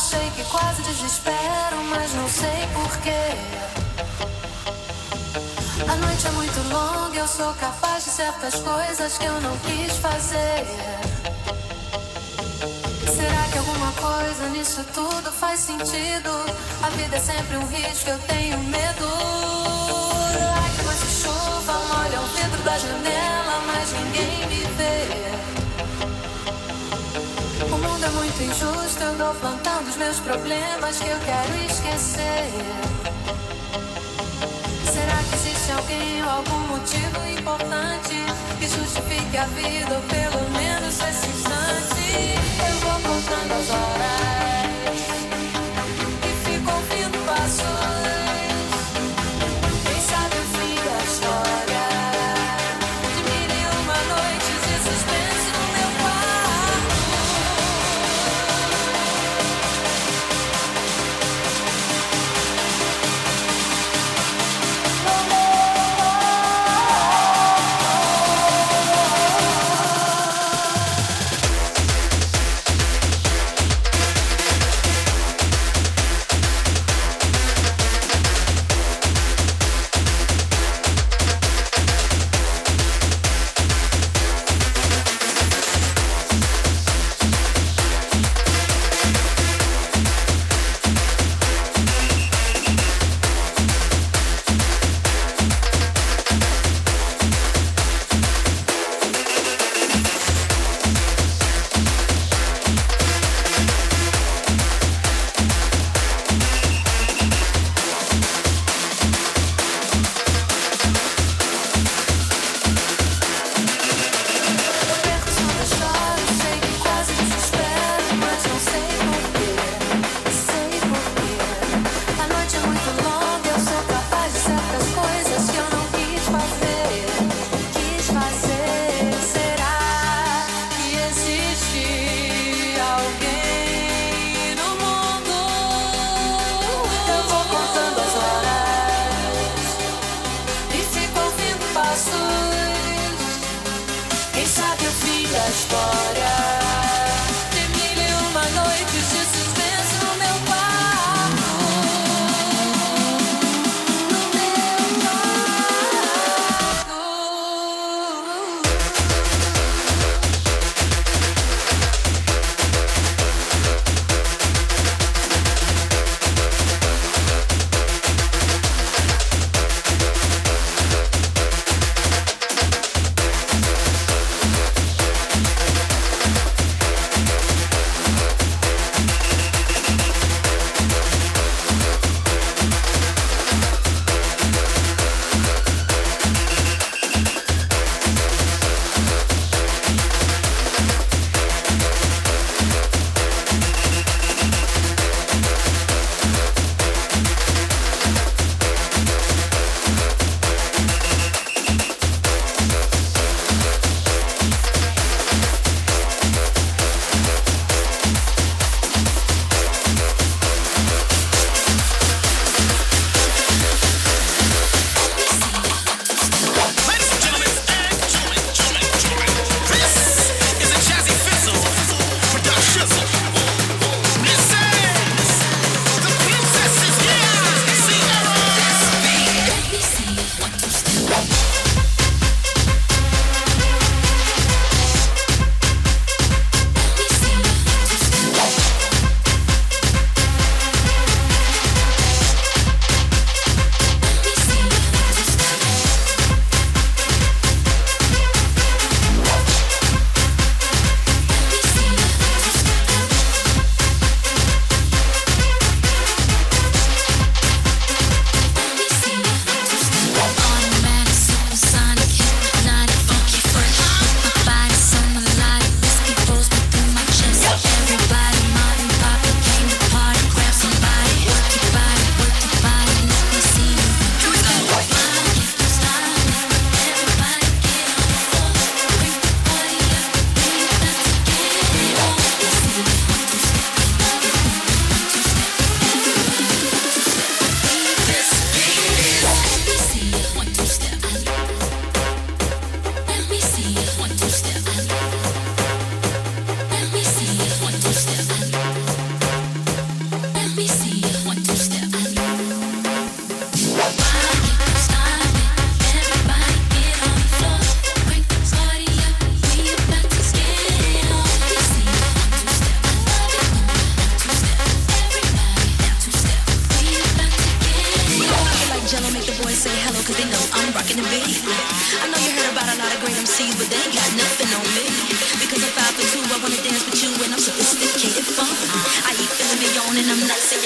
sei que quase desespero, mas não sei porquê. A noite é muito longa, eu sou capaz de certas coisas que eu não quis fazer. Será que alguma coisa nisso tudo faz sentido? A vida é sempre um risco, eu tenho medo. Lágrimas de chuva molham o vidro da janela, mas ninguém me vê. Muito injusto, eu dou plantão dos meus problemas que eu quero esquecer. Será que existe alguém ou algum motivo importante que justifique a vida ou pelo menos esse instante? Eu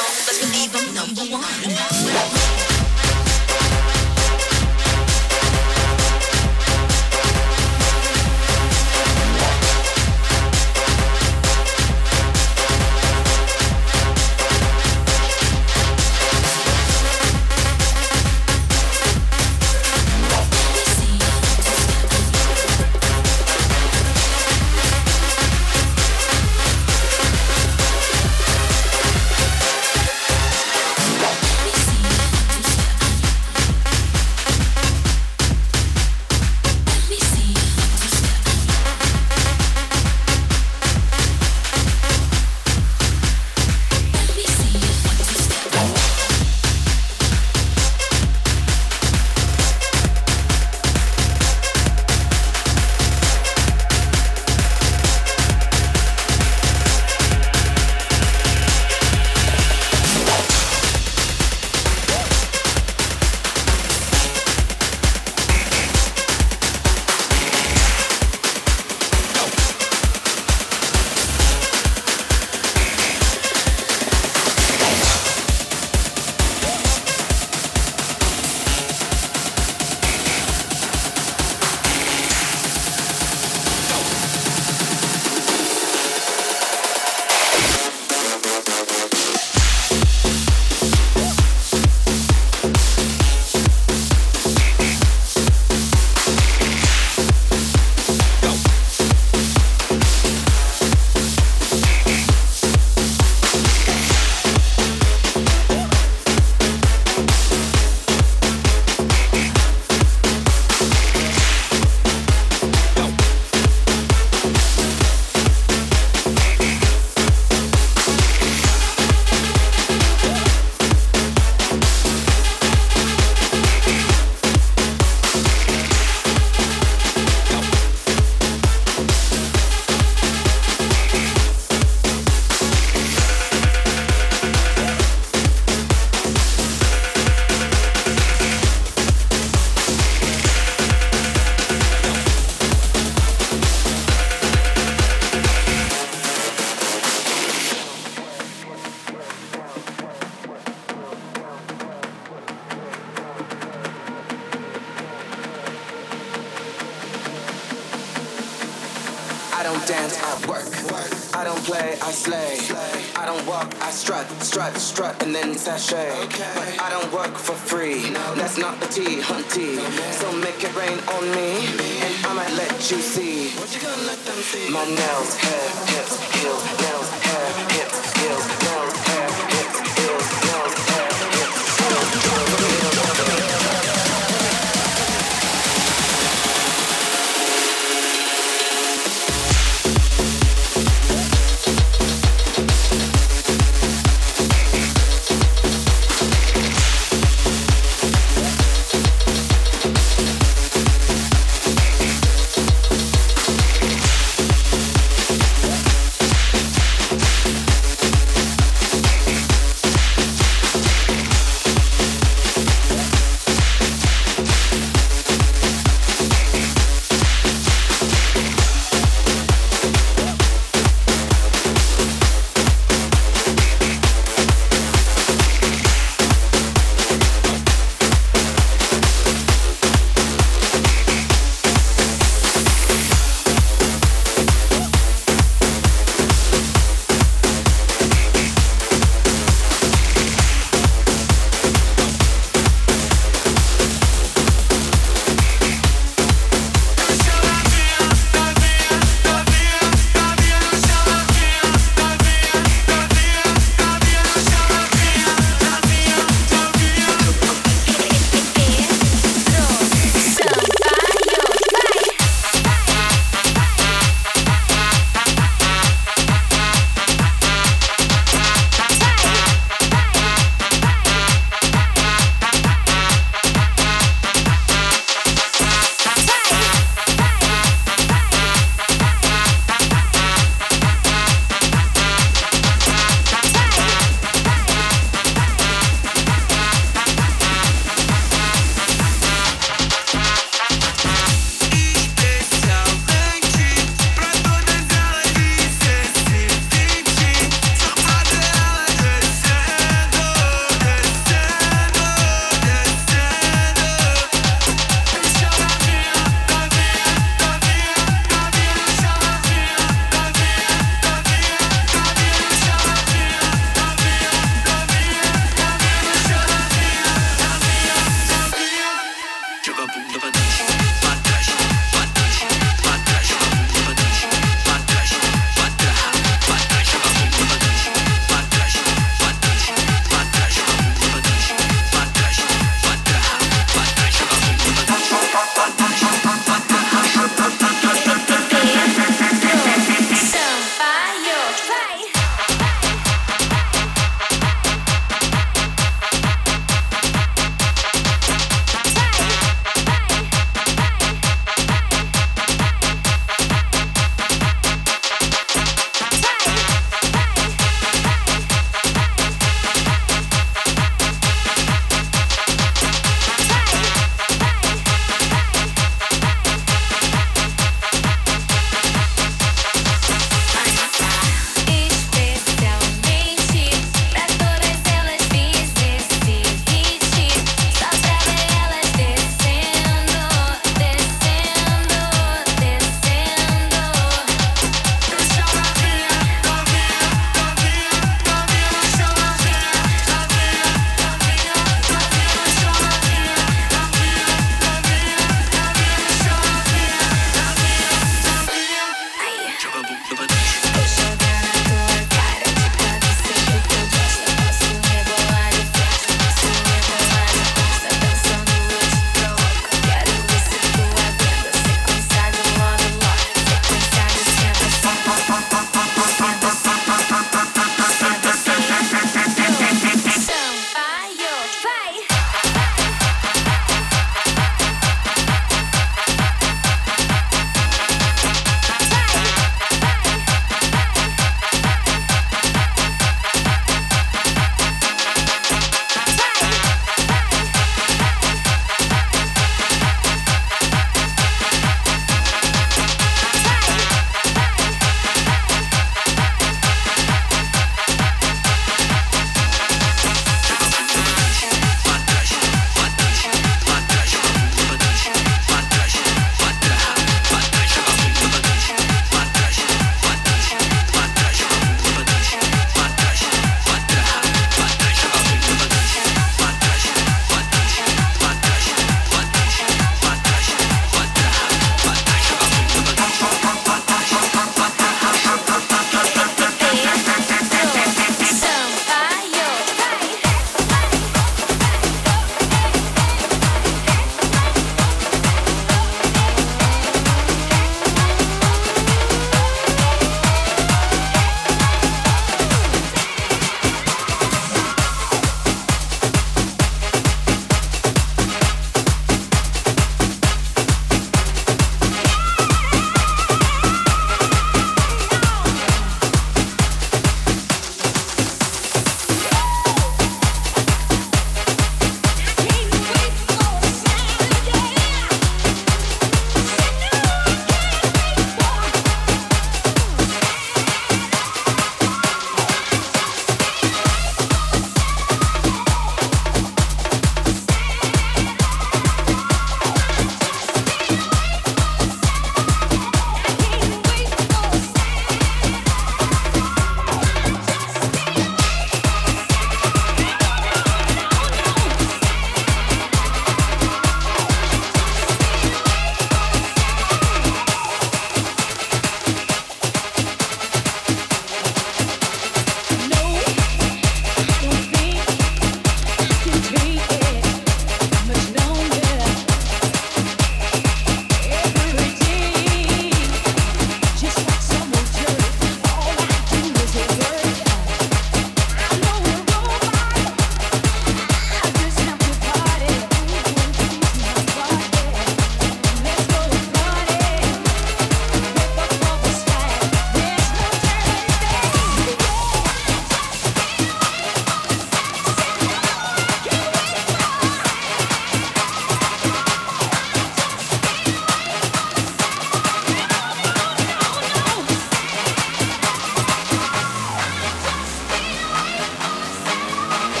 let's believe I'm number one.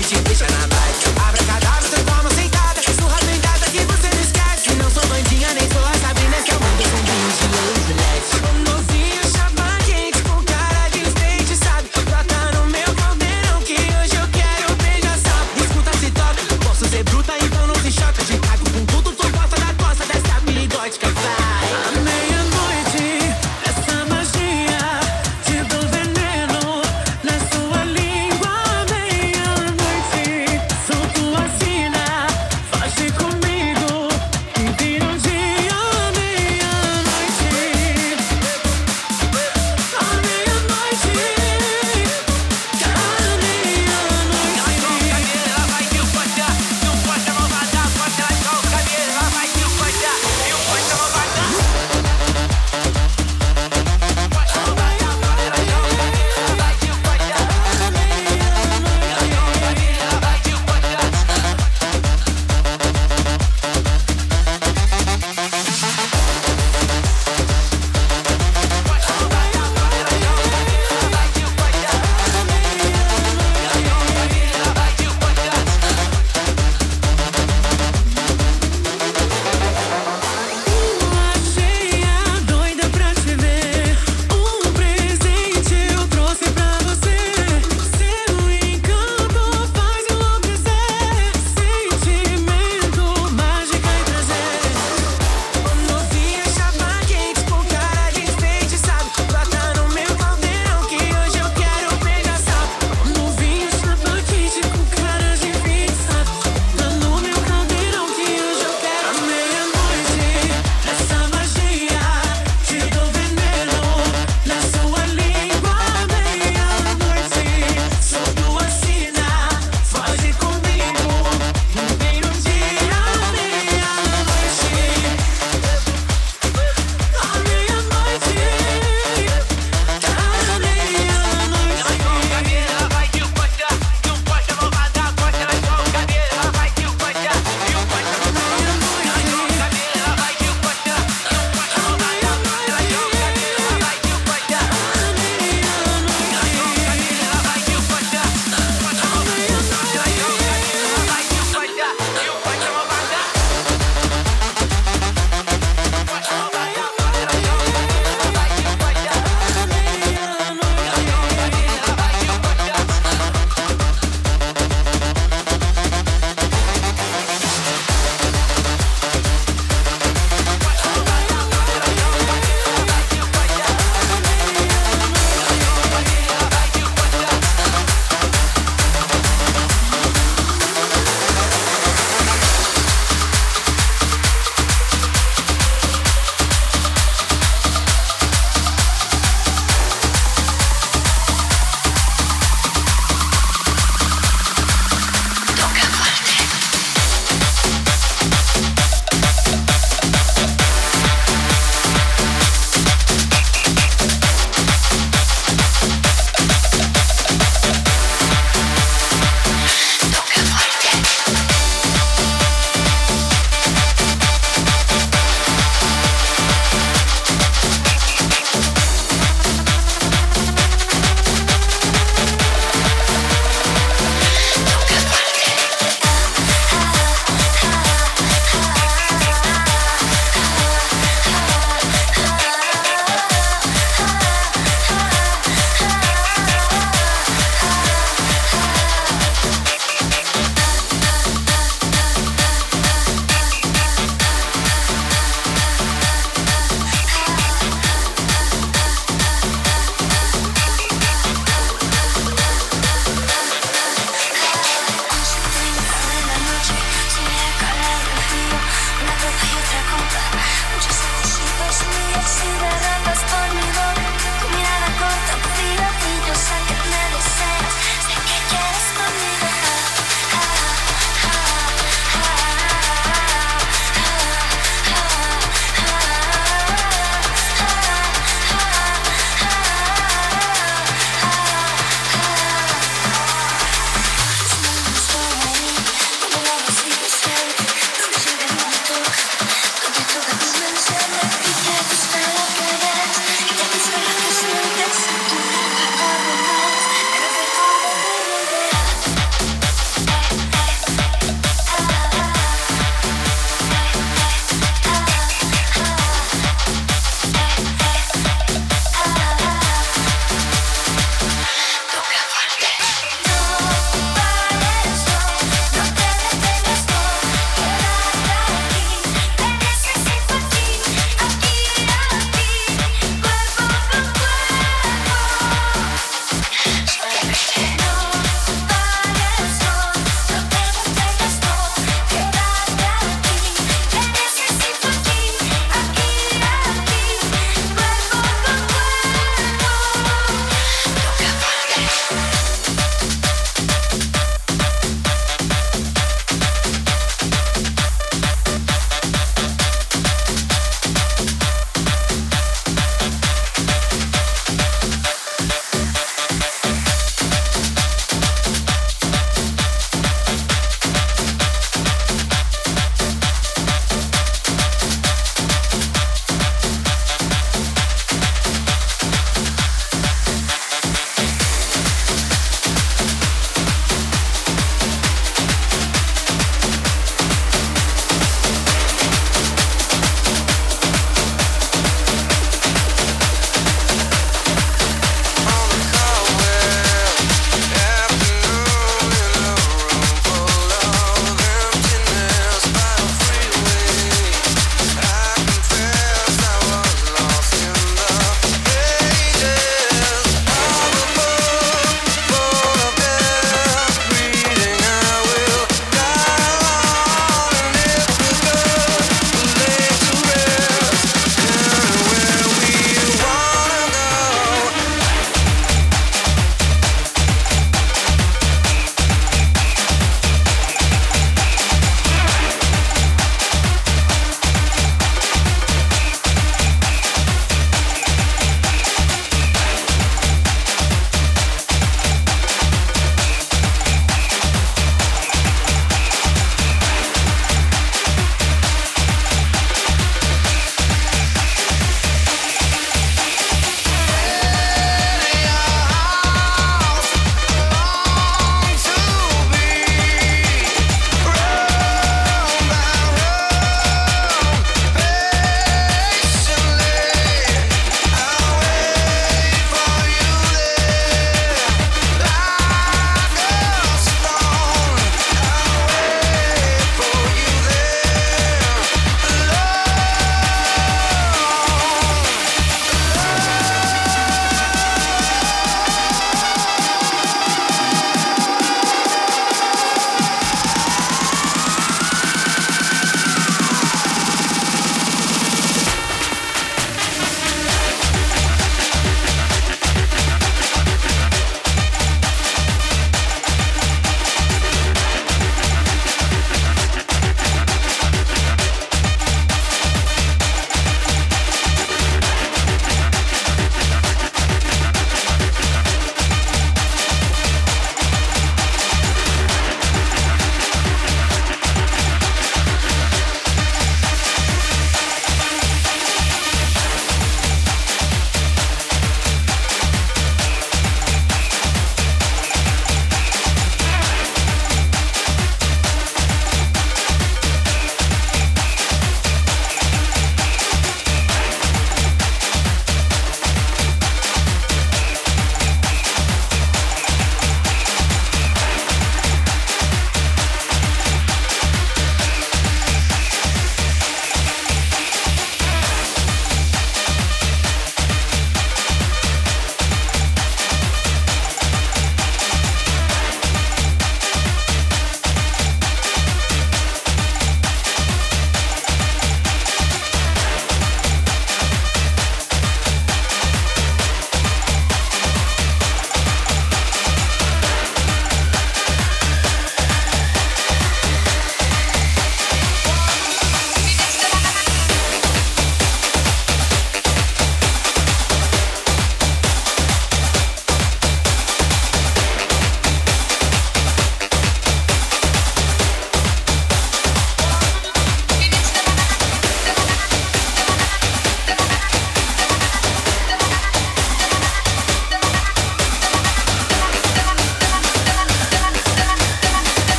Did I'm.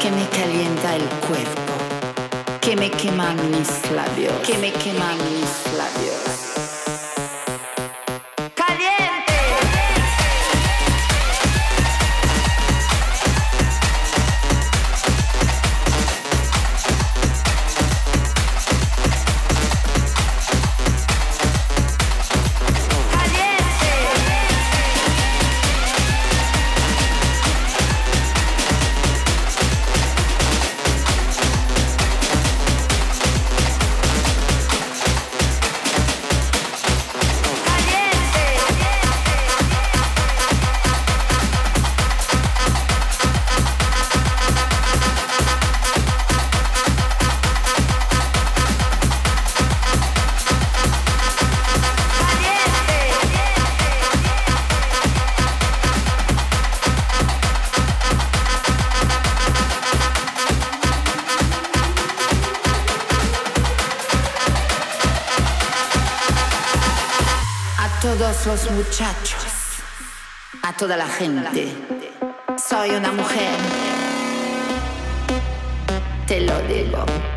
que me calienta el cuerpo, que me queman mis labios, que me queman mis labios. muchachos, a toda la gente. Soy una mujer. Te lo digo.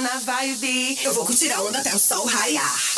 na vibe. Eu vou curtir a onda até o sol raiar.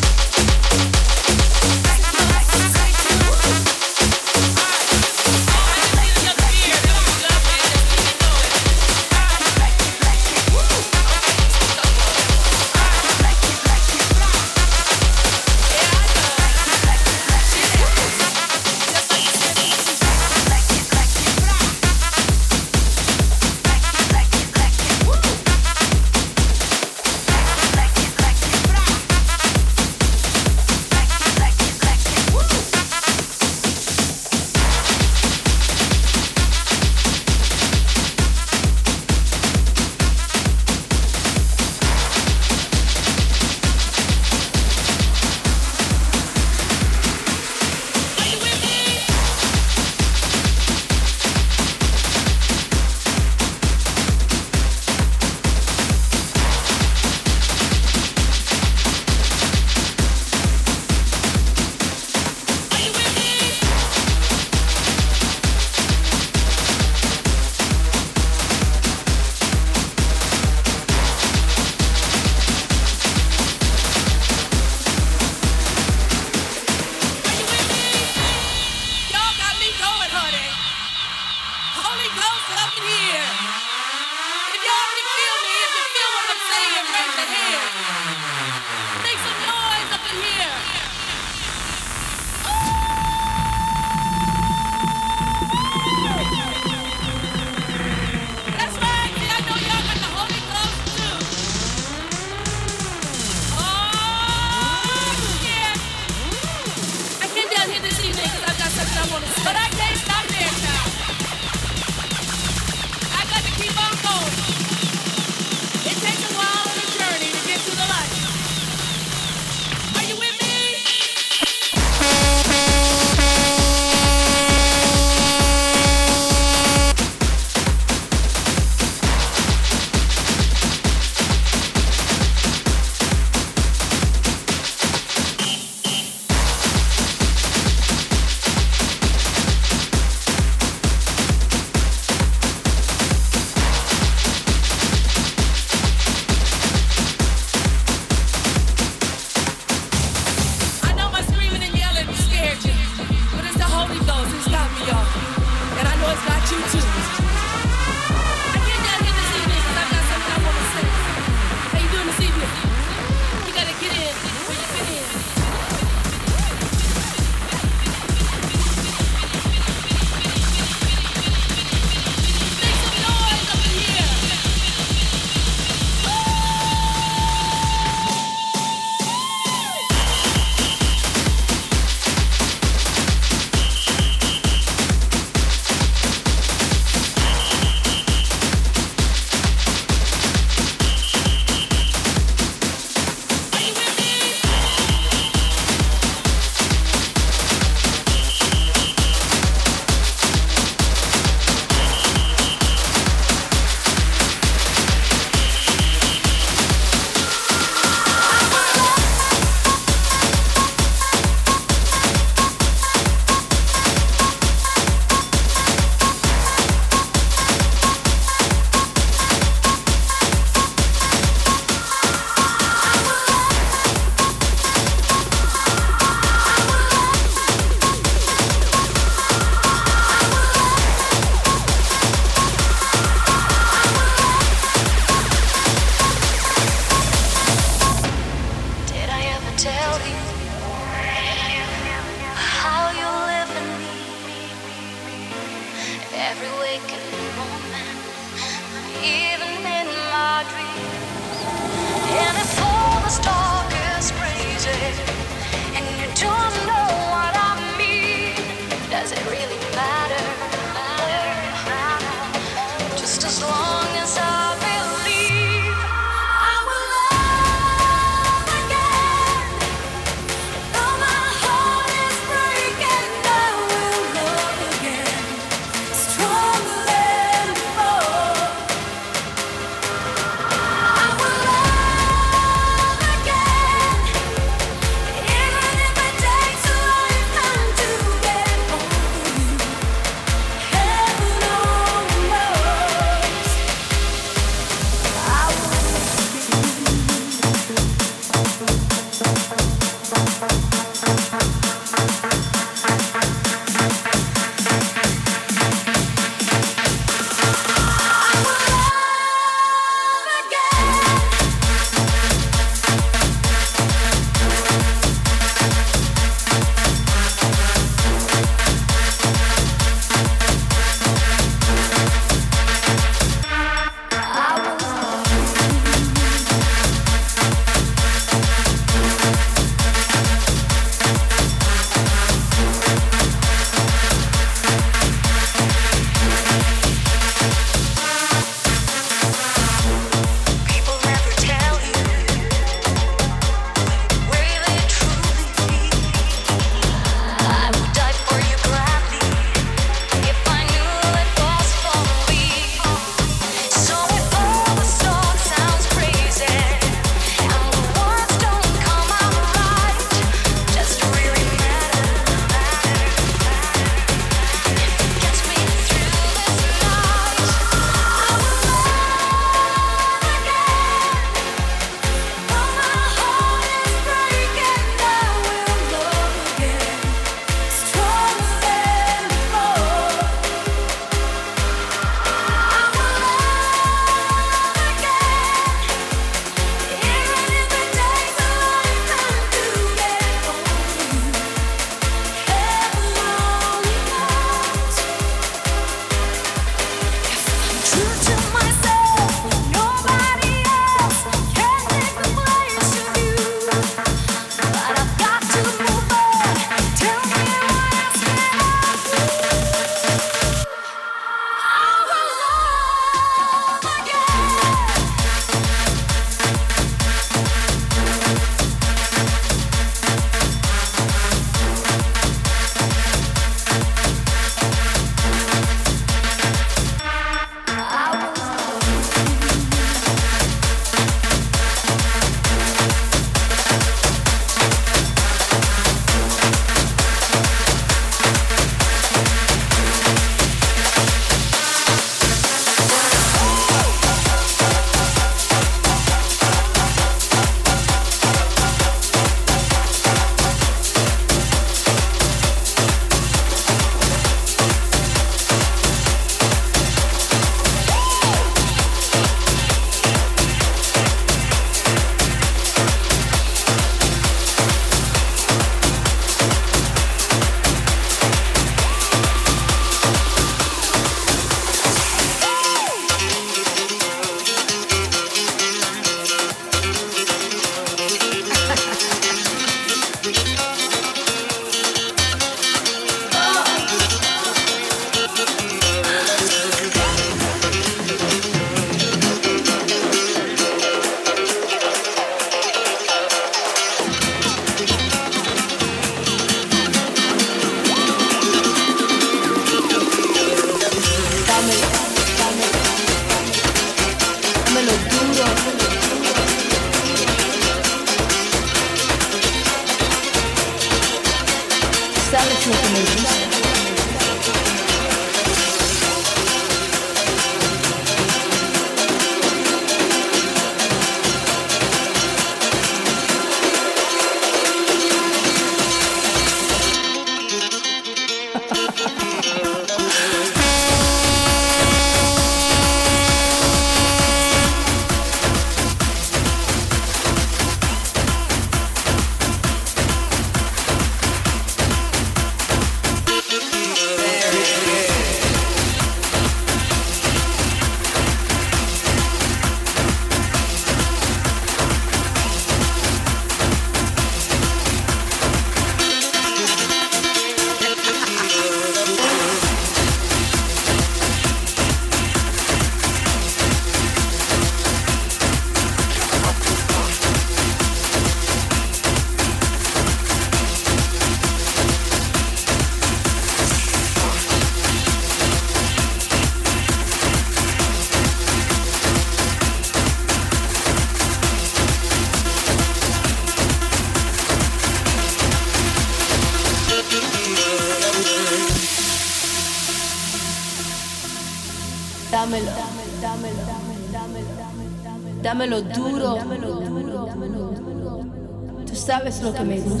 Tú